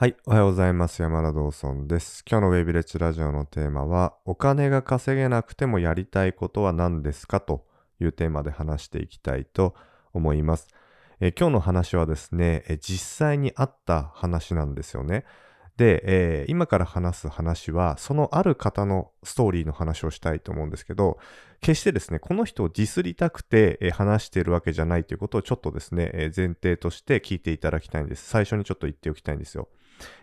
はい、おはようございます。山田道尊です。今日のウェイビレッジラジオのテーマは、お金が稼げなくてもやりたいことは何ですか？というテーマで話していきたいと思います。え今日の話はですね、え実際にあった話なんですよね。で、えー今から話す話は、そのある方のストーリーの話をしたいと思うんですけど、決してですね、この人をディスりたくて、え話しているわけじゃないということをちょっとですね、え前提として聞いていただきたいんです。最初にちょっと言っておきたいんですよ。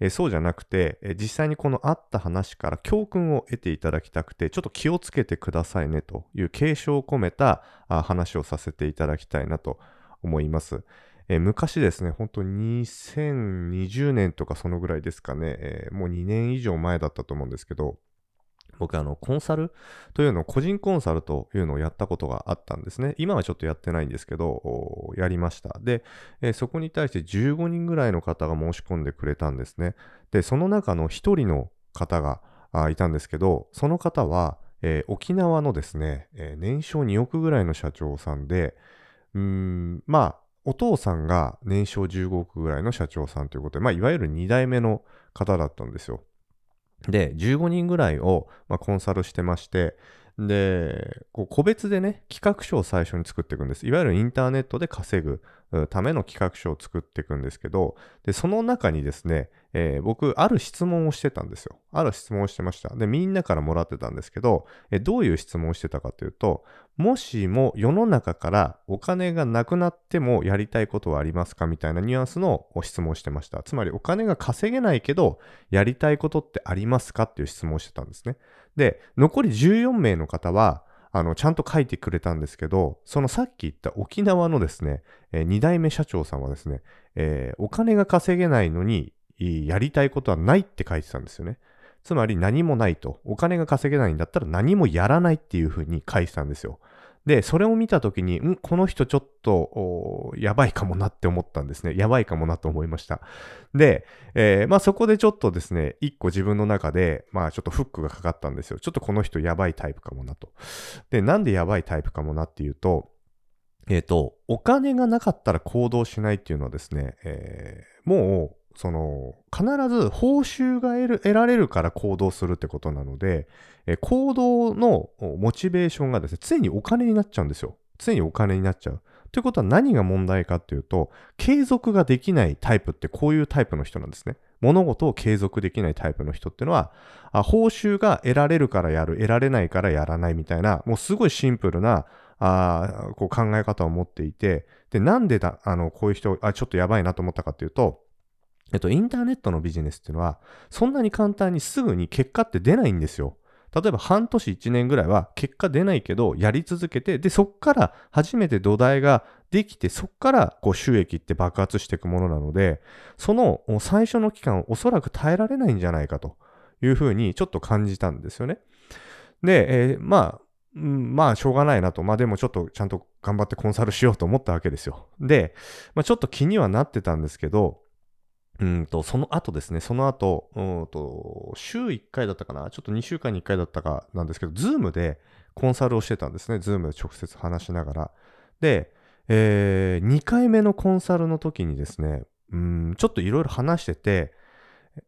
えーそうじゃなくて、えー実際にこのあった話から教訓を得ていただきたくて、ちょっと気をつけてくださいねという警鐘を込めたあ話をさせていただきたいなと思います。えー昔ですね、本当に2020年とかそのぐらいですかね、えーもう2年以上前だったと思うんですけど、僕あのコンサル？というのを個人コンサルというのをやったことがあったんですね。今はちょっとやってないんですけど、やりました。で、えそこに対して15人ぐらいの方が申し込んでくれたんですね。で、その中の1人の方がいたんですけど、その方は、えー沖縄のですね、えー年商2億ぐらいの社長さんで、うん、まあ、お父さんが年商15億ぐらいの社長さんということで、まあ、いわゆる2代目の方だったんですよ。で、15人ぐらいを、まあ、コンサルしてまして、で、こう個別でね、企画書を最初に作っていくんです。いわゆるインターネットで稼ぐための企画書を作っていくんですけど、で、その中にですね、えー僕、ある質問をしてたんですよ。ある質問をしてました。で、みんなからもらってたんですけど、えどういう質問をしてたかというと、もしも世の中からお金がなくなってもやりたいことはありますかみたいなニュアンスの質問をしてました。つまりお金が稼げないけど、やりたいことってありますかっていう質問をしてたんですね。で、残り14名の方は、あの、ちゃんと書いてくれたんですけど、そのさっき言った沖縄のですね、え2代目社長さんはですね、えーお金が稼げないのに、やりたいことはないって書いてたんですよね。つまり何もないと。お金が稼げないんだったら何もやらないっていうふうに書いてたんですよ。で、それを見たときに、ん、この人ちょっと、やばいかもなって思ったんですね。やばいかもなと思いました。で、えーまあそこでちょっとですね、一個自分の中で、まあちょっとフックがかかったんですよ。ちょっとこの人やばいタイプかもなと。で、なんでやばいタイプかもなっていうと、えっ、と、お金がなかったら行動しないっていうのはですね、えーもう、その、必ず報酬が得られるから行動するってことなので、えー行動のモチベーションがですね、常にお金になっちゃうんですよ。常にお金になっちゃう。ということは何が問題かっていうと、継続ができないタイプってこういうタイプの人なんですね。物事を継続できないタイプの人っていうのは、あ報酬が得られるからやる、得られないからやらないみたいな、もうすごいシンプルな、あこう考え方を持っていて、で、なんでだ、あの、こういう人、あ、ちょっとやばいなと思ったかっていうと、えっと、インターネットのビジネスっていうのは、そんなに簡単にすぐに結果って出ないんですよ。例えば半年1年ぐらいは結果出ないけど、やり続けて、で、そっから初めて土台ができて、そっからこう収益って爆発していくものなので、その最初の期間おそらく耐えられないんじゃないかというふうにちょっと感じたんですよね。で、えーまあ、うんまあ、しょうがないなと。まあでもちょっとちゃんと頑張ってコンサルしようと思ったわけですよ。で、まあちょっと気にはなってたんですけど、うんと、その後ですね、その後、うんと、週1回だったかな、ちょっと2週間に1回だったかなんですけど、ズームでコンサルをしてたんですね、ズームで直接話しながら。で、え2回目のコンサルの時にですね、うん、ちょっといろいろ話してて、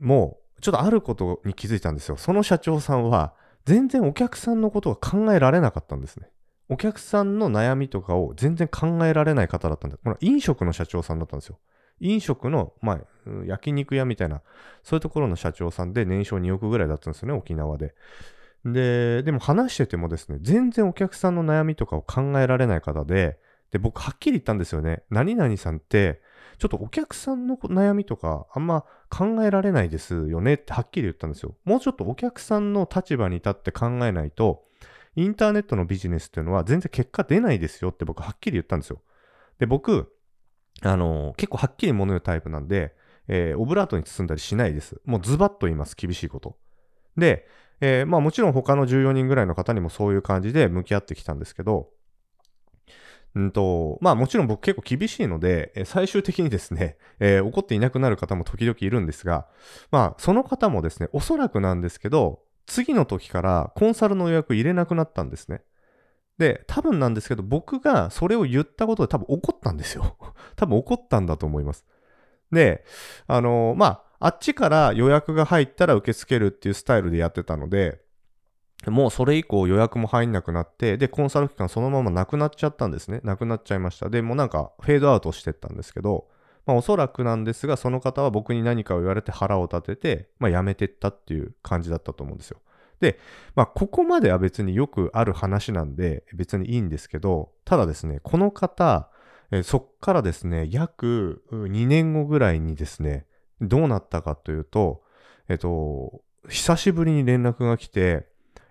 もう、ちょっとあることに気づいたんですよ。その社長さんは、全然お客さんのことが考えられなかったんですね。お客さんの悩みとかを全然考えられない方だったんで。これは飲食の社長さんだったんですよ。飲食の、まあ、うん焼肉屋みたいな、そういうところの社長さんで年商2億ぐらいだったんですよね、沖縄で。で、でも話しててもですね、全然お客さんの悩みとかを考えられない方で、で、僕はっきり言ったんですよね。何々さんって、ちょっとお客さんの悩みとかあんま考えられないですよねってはっきり言ったんですよ。もうちょっとお客さんの立場に立って考えないと、インターネットのビジネスっていうのは全然結果出ないですよって僕はっきり言ったんですよ。で、僕、あの結構はっきり物言うタイプなんで、えーオブラートに包んだりしないです。もうズバッと言います。厳しいこと。で、えーまあもちろん他の14人ぐらいの方にもそういう感じで向き合ってきたんですけど、うんと、まあもちろん僕結構厳しいので、最終的にですね、えー怒っていなくなる方も時々いるんですが、まあその方もですね、おそらくなんですけど、次の時からコンサルの予約入れなくなったんですね。で、多分なんですけど、僕がそれを言ったことで多分怒ったんですよ。多分怒ったんだと思います。で、あのまあ、あっちから予約が入ったら受け付けるっていうスタイルでやってたので、もうそれ以降予約も入んなくなって、で、コンサル期間そのままなくなっちゃったんですね。なくなっちゃいました。で、もうなんかフェードアウトしてったんですけど、まあおそらくなんですが、その方は僕に何かを言われて腹を立てて、まあ辞めてったっていう感じだったと思うんですよ。で、まあここまでは別によくある話なんで別にいいんですけど、ただですね、この方、えー、そっからですね、約2年後ぐらいにですね、どうなったかというと、えっと、久しぶりに連絡が来て、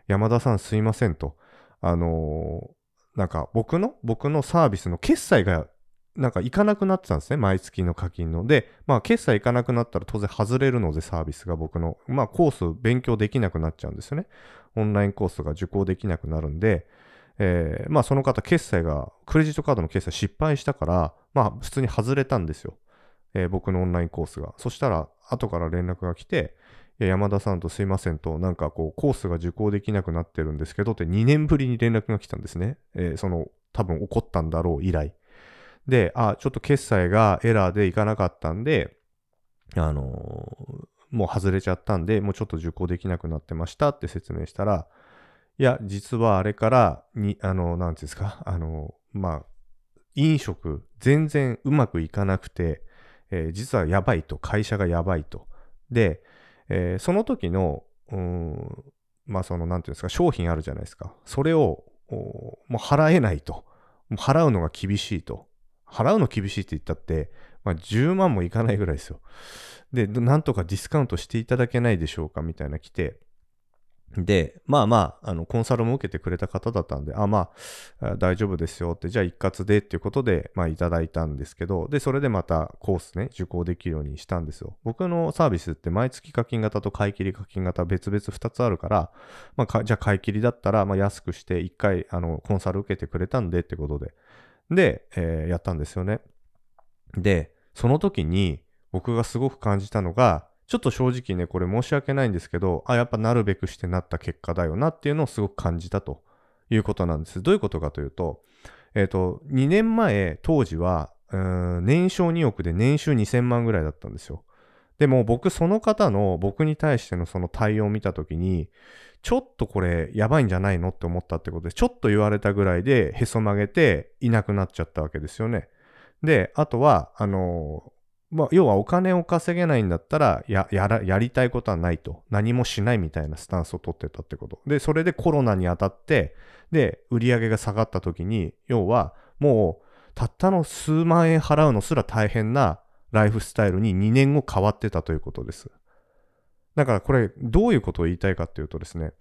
山田さんすいませんと。あのー、なんか僕の、僕のサービスの決済がなんか行かなくなってたんですね。毎月の課金の。で、まあ決済行かなくなったら当然外れるのでサービスが僕の、まあコース勉強できなくなっちゃうんですよね。オンラインコースが受講できなくなるんで、えー、まあその方決済が、クレジットカードの決済失敗したから、まあ普通に外れたんですよ。えー、僕のオンラインコースが。そしたら、後から連絡が来て、山田さんとすいませんと、なんかこう、コースが受講できなくなってるんですけどって2年ぶりに連絡が来たんですね。えー、その、多分起こったんだろう以来。で、あ、ちょっと決済がエラーでいかなかったんで、あのー、もう外れちゃったんで、もうちょっと受講できなくなってましたって説明したら、いや、実はあれからに、あの、なんていうんですか、あの、まあ、飲食全然うまくいかなくて、えー、実はやばいと、会社がやばいと。で、えー、その時の、うん、まあその、なんていうんですか、商品あるじゃないですか。それを、もう払えないと。もう払うのが厳しいと。払うの厳しいって言ったって、まあ10万もいかないぐらいですよ。で、なんとかディスカウントしていただけないでしょうか？みたいな来て、で、まあまあ、あの、コンサルも受けてくれた方だったんで、あ、まあ、大丈夫ですよって、じゃあ一括でっていうことで、まあいただいたんですけど、で、それでまたコースね、受講できるようにしたんですよ。僕のサービスって毎月課金型と買い切り課金型別々2つあるから、まあ、じゃあ買い切りだったら、まあ安くして1回、あの、コンサル受けてくれたんでってことで、で、えー、やったんですよね。で、その時に僕がすごく感じたのが、ちょっと正直ね、これ申し訳ないんですけど、あ、やっぱなるべくしてなった結果だよなっていうのをすごく感じたということなんです。どういうことかというと、えっ、ー、と、2年前、当時は、年商2億で年収2000万ぐらいだったんですよ。でも僕その方の僕に対してのその対応を見たときに、ちょっとこれやばいんじゃないのって思ったってことで、ちょっと言われたぐらいでへそ曲げていなくなっちゃったわけですよね。で、あとは、あのまあ、要はお金を稼げないんだったらや、やら、やりたいことはないと。何もしないみたいなスタンスを取ってたってこと。で、それでコロナに当たって、で、売り上げが下がった時に、要は、もう、たったの数万円払うのすら大変なライフスタイルに2年後変わってたということです。だからこれ、どういうことを言いたいかっていうとですね、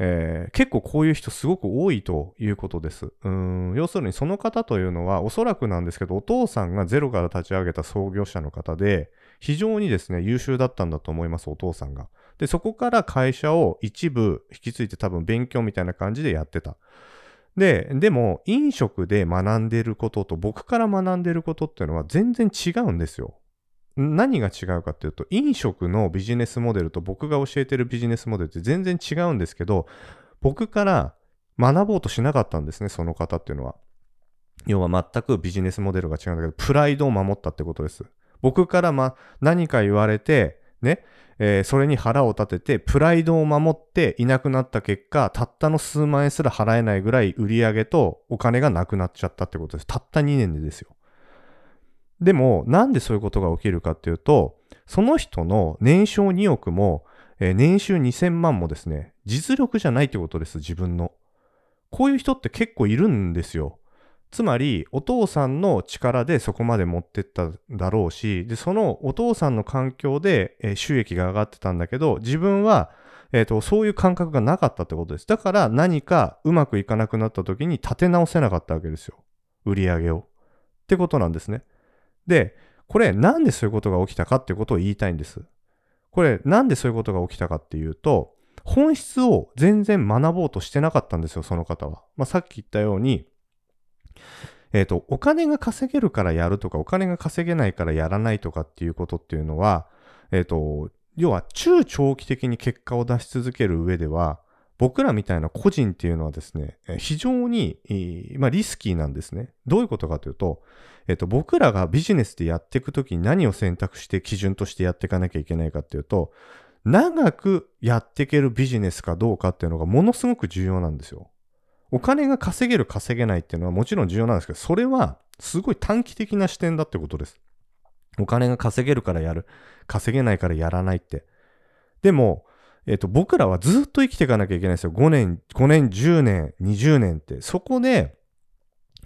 えー、結構こういう人すごく多いということです。うん要するにその方というのはおそらくなんですけどお父さんがゼロから立ち上げた創業者の方で非常にですね優秀だったんだと思いますお父さんが。でそこから会社を一部引き継いで多分勉強みたいな感じでやってた。で、でも飲食で学んでることと僕から学んでることっていうのは全然違うんですよ。何が違うかっていうと、飲食のビジネスモデルと僕が教えてるビジネスモデルって全然違うんですけど、僕から学ぼうとしなかったんですね、その方っていうのは。要は全くビジネスモデルが違うんだけど、プライドを守ったってことです。僕からま何か言われて、ね、えー、それに腹を立てて、プライドを守っていなくなった結果、たったの数万円すら払えないぐらい売り上げとお金がなくなっちゃったってことです。たった2年でですよ。でも、なんでそういうことが起きるかっていうと、その人の年商2億も、えー、年収2000万もですね、実力じゃないってことです、自分の。こういう人って結構いるんですよ。つまり、お父さんの力でそこまで持ってっただろうし、で、そのお父さんの環境で、えー、収益が上がってたんだけど、自分は、え、ー、と、そういう感覚がなかったってことです。だから何かうまくいかなくなった時に立て直せなかったわけですよ。売り上げを。ってことなんですね。で、これなんでそういうことが起きたかっていうことを言いたいんです。これなんでそういうことが起きたかっていうと、本質を全然学ぼうとしてなかったんですよ、その方は。まあ、さっき言ったように、えっ、ー、と、お金が稼げるからやるとか、お金が稼げないからやらないとかっていうことっていうのは、えっ、ー、と、要は中長期的に結果を出し続ける上では、僕らみたいな個人っていうのはですね、非常に、まあ、リスキーなんですね。どういうことかというと、えっと、僕らがビジネスでやっていくときに何を選択して基準としてやっていかなきゃいけないかっていうと、長くやっていけるビジネスかどうかっていうのがものすごく重要なんですよ。お金が稼げる稼げないっていうのはもちろん重要なんですけど、それはすごい短期的な視点だってことです。お金が稼げるからやる。稼げないからやらないって。でも、えっと、僕らはずっと生きていかなきゃいけないですよ。5年、5年、10年、20年って。そこで、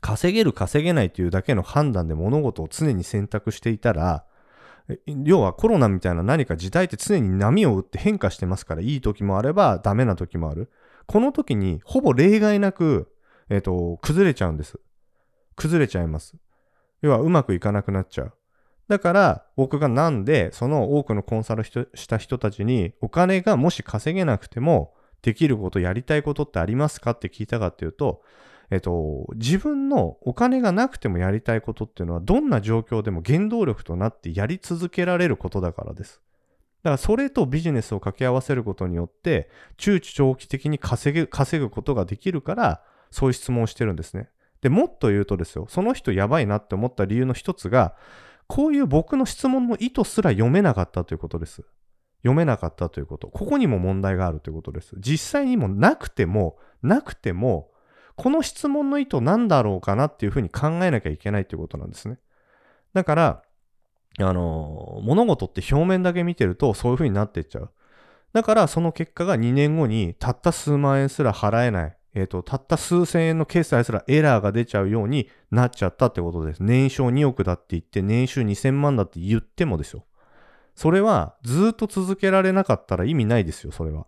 稼げる稼げないというだけの判断で物事を常に選択していたら、要はコロナみたいな何か時代って常に波を打って変化してますから、いい時もあればダメな時もある。この時にほぼ例外なく、えっ、と、崩れちゃうんです。崩れちゃいます。要はうまくいかなくなっちゃう。だから僕がなんでその多くのコンサルした人たちにお金がもし稼げなくてもできることやりたいことってありますかって聞いたかっていうとえっと、自分のお金がなくてもやりたいことっていうのは、どんな状況でも原動力となってやり続けられることだからです。だからそれとビジネスを掛け合わせることによって、中長期的に稼ぐ、稼ぐことができるから、そういう質問をしてるんですね。で、もっと言うとですよ、その人やばいなって思った理由の一つが、こういう僕の質問の意図すら読めなかったということです。読めなかったということ。ここにも問題があるということです。実際にもなくても、なくても、この質問の意図何だろうかなっていうふうに考えなきゃいけないっていうことなんですね。だから、あの、物事って表面だけ見てるとそういうふうになってっちゃう。だからその結果が2年後にたった数万円すら払えない、えっ、ー、と、たった数千円の決済すらエラーが出ちゃうようになっちゃったってことです。年商2億だって言って、年収2000万だって言ってもですよ。それはずっと続けられなかったら意味ないですよ、それは。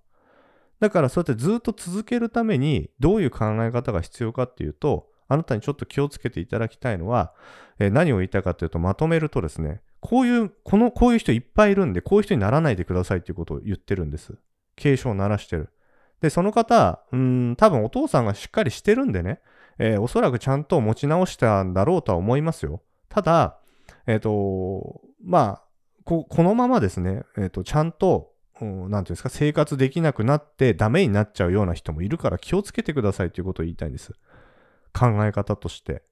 だからそうやってずっと続けるためにどういう考え方が必要かっていうと、あなたにちょっと気をつけていただきたいのは、えー、何を言いたいかというと、まとめるとですね、こういう、この、こういう人いっぱいいるんで、こういう人にならないでくださいっていうことを言ってるんです。警鐘を鳴らしてる。で、その方、うん、多分お父さんがしっかりしてるんでね、えー、おそらくちゃんと持ち直したんだろうとは思いますよ。ただ、えっ、ー、と、まあ、このままですね、えっ、ー、と、ちゃんと何て言うんですか、生活できなくなってダメになっちゃうような人もいるから気をつけてくださいということを言いたいんです。考え方として。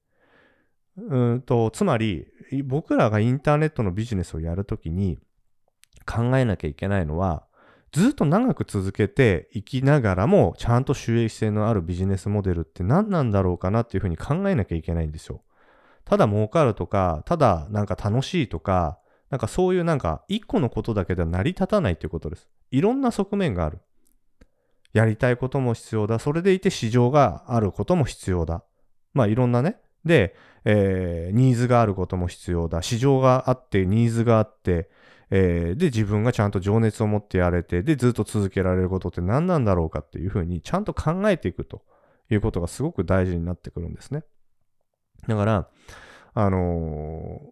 うんと、つまり、僕らがインターネットのビジネスをやるときに考えなきゃいけないのは、ずっと長く続けていきながらも、ちゃんと収益性のあるビジネスモデルって何なんだろうかなっていうふうに考えなきゃいけないんですよ。ただ儲かるとか、ただなんか楽しいとか、なんかそういうなんか一個のことだけでは成り立たないということです。いろんな側面がある。やりたいことも必要だ。それでいて市場があることも必要だ。まあいろんなね。で、えー、ニーズがあることも必要だ。市場があって、ニーズがあって、えー、で、自分がちゃんと情熱を持ってやれて、で、ずっと続けられることって何なんだろうかっていうふうに、ちゃんと考えていくということがすごく大事になってくるんですね。だから、あのー、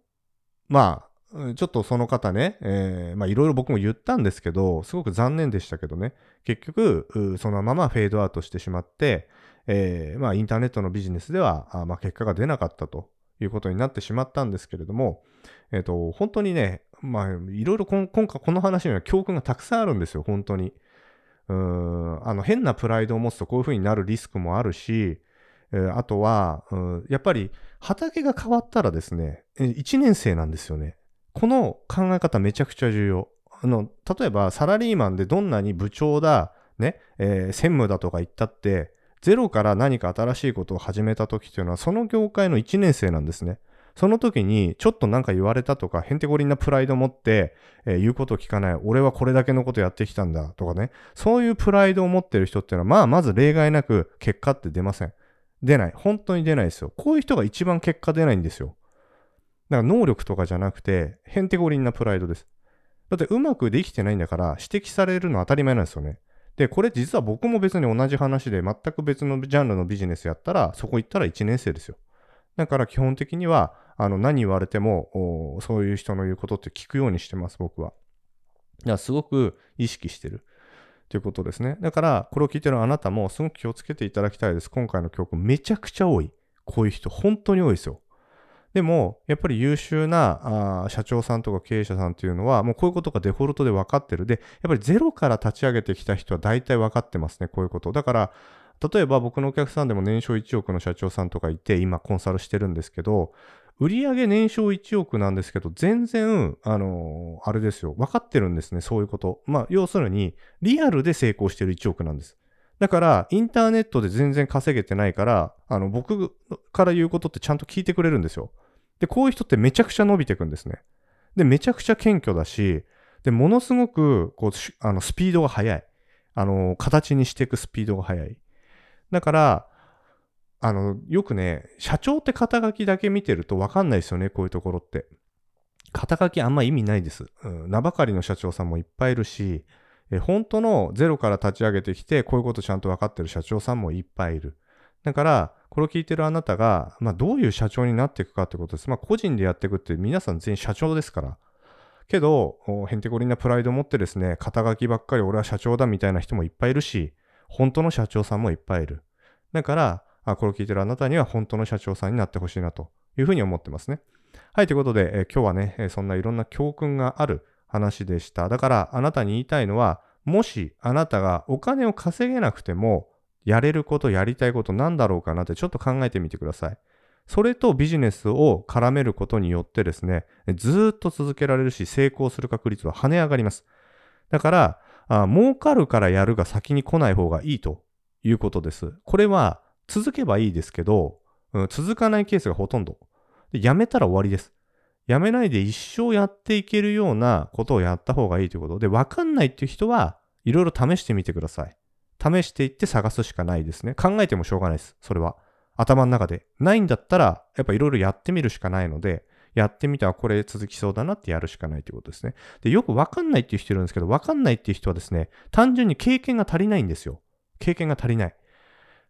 まあ、ちょっとその方ね、えー、まあいろいろ僕も言ったんですけど、すごく残念でしたけどね、結局、そのままフェードアウトしてしまって、えー、まあインターネットのビジネスでは、あまあ結果が出なかったということになってしまったんですけれども、えっ、ー、と、本当にね、まあいろいろ今回この話には教訓がたくさんあるんですよ、本当に。うん、あの変なプライドを持つとこういうふうになるリスクもあるし、えー、あとは、うん、やっぱり畑が変わったらですね、1年生なんですよね。この考え方めちゃくちゃ重要。あの、例えばサラリーマンでどんなに部長だ、ね、えー、専務だとか言ったって、ゼロから何か新しいことを始めた時っていうのは、その業界の1年生なんですね。その時に、ちょっとなんか言われたとか、へんてこりんなプライド持って、えー、言うことを聞かない。俺はこれだけのことやってきたんだとかね。そういうプライドを持ってる人っていうのは、まあ、まず例外なく結果って出ません。出ない。本当に出ないですよ。こういう人が一番結果出ないんですよ。だから能力とかじゃなくて、へんてこりんなプライドです。だってうまくできてないんだから指摘されるのは当たり前なんですよね。で、これ実は僕も別に同じ話で全く別のジャンルのビジネスやったら、そこ行ったら1年生ですよ。だから基本的には、あの、何言われても、そういう人の言うことって聞くようにしてます、僕は。だからすごく意識してる。ということですね。だから、これを聞いてるあなたもすごく気をつけていただきたいです。今回の教訓めちゃくちゃ多い。こういう人、本当に多いですよ。でも、やっぱり優秀なあ社長さんとか経営者さんっていうのは、もうこういうことがデフォルトで分かってる。で、やっぱりゼロから立ち上げてきた人は大体分かってますね、こういうこと。だから、例えば僕のお客さんでも年商1億の社長さんとかいて、今コンサルしてるんですけど、売上年商1億なんですけど、全然、あのー、あれですよ。分かってるんですね、そういうこと。まあ、要するに、リアルで成功してる1億なんです。だから、インターネットで全然稼げてないから、あの、僕から言うことってちゃんと聞いてくれるんですよ。で、こういう人ってめちゃくちゃ伸びていくんですね。で、めちゃくちゃ謙虚だし、で、ものすごく、こう、あの、スピードが速い。あの、形にしていくスピードが速い。だから、あの、よくね、社長って肩書きだけ見てるとわかんないですよね、こういうところって。肩書きあんま意味ないです。うん、名ばかりの社長さんもいっぱいいるし、え本当のゼロから立ち上げてきて、こういうことちゃんと分かってる社長さんもいっぱいいる。だから、これを聞いてるあなたが、まあ、どういう社長になっていくかってことです。まあ、個人でやっていくって皆さん全員社長ですから。けど、へんてこりんなプライドを持ってですね、肩書きばっかり俺は社長だみたいな人もいっぱいいるし、本当の社長さんもいっぱいいる。だから、あこれを聞いてるあなたには本当の社長さんになってほしいなというふうに思ってますね。はい、ということで、え今日はね、えそんないろんな教訓がある話でした。だから、あなたに言いたいのは、もしあなたがお金を稼げなくても、やれること、やりたいことなんだろうかなってちょっと考えてみてください。それとビジネスを絡めることによってですね、ずっと続けられるし、成功する確率は跳ね上がります。だから、あ儲かるからやるが先に来ない方がいいということです。これは続けばいいですけど、うん、続かないケースがほとんど。でやめたら終わりです。やめないで一生やっていけるようなことをやった方がいいということで、わかんないっていう人はいろいろ試してみてください。試していって探すしかないですね。考えてもしょうがないです。それは。頭の中で。ないんだったら、やっぱいろいろやってみるしかないので、やってみたらこれ続きそうだなってやるしかないということですね。で、よくわかんないっていう人いるんですけど、わかんないっていう人はですね、単純に経験が足りないんですよ。経験が足りない。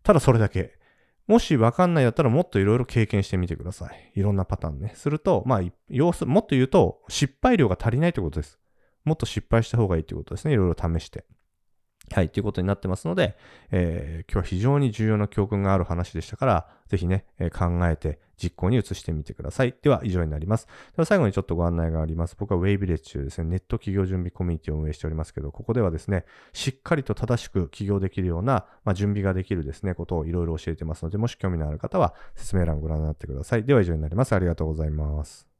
ただそれだけ。もしわかんないだったらもっといろいろ経験してみてください。いろんなパターンね。すると、まあ、要する、もっと言うと、失敗量が足りないということです。もっと失敗した方がいいということですね。いろいろ試して。はい、ということになってますので、えー、今日は非常に重要な教訓がある話でしたから、ぜひね、えー、考えて実行に移してみてください。では、以上になります。では、最後にちょっとご案内があります。僕は Way ビレッジというですね、ネット企業準備コミュニティを運営しておりますけど、ここではですね、しっかりと正しく起業できるような、まあ、準備ができるですね、ことをいろいろ教えてますので、もし興味のある方は説明欄をご覧になってください。では、以上になります。ありがとうございます。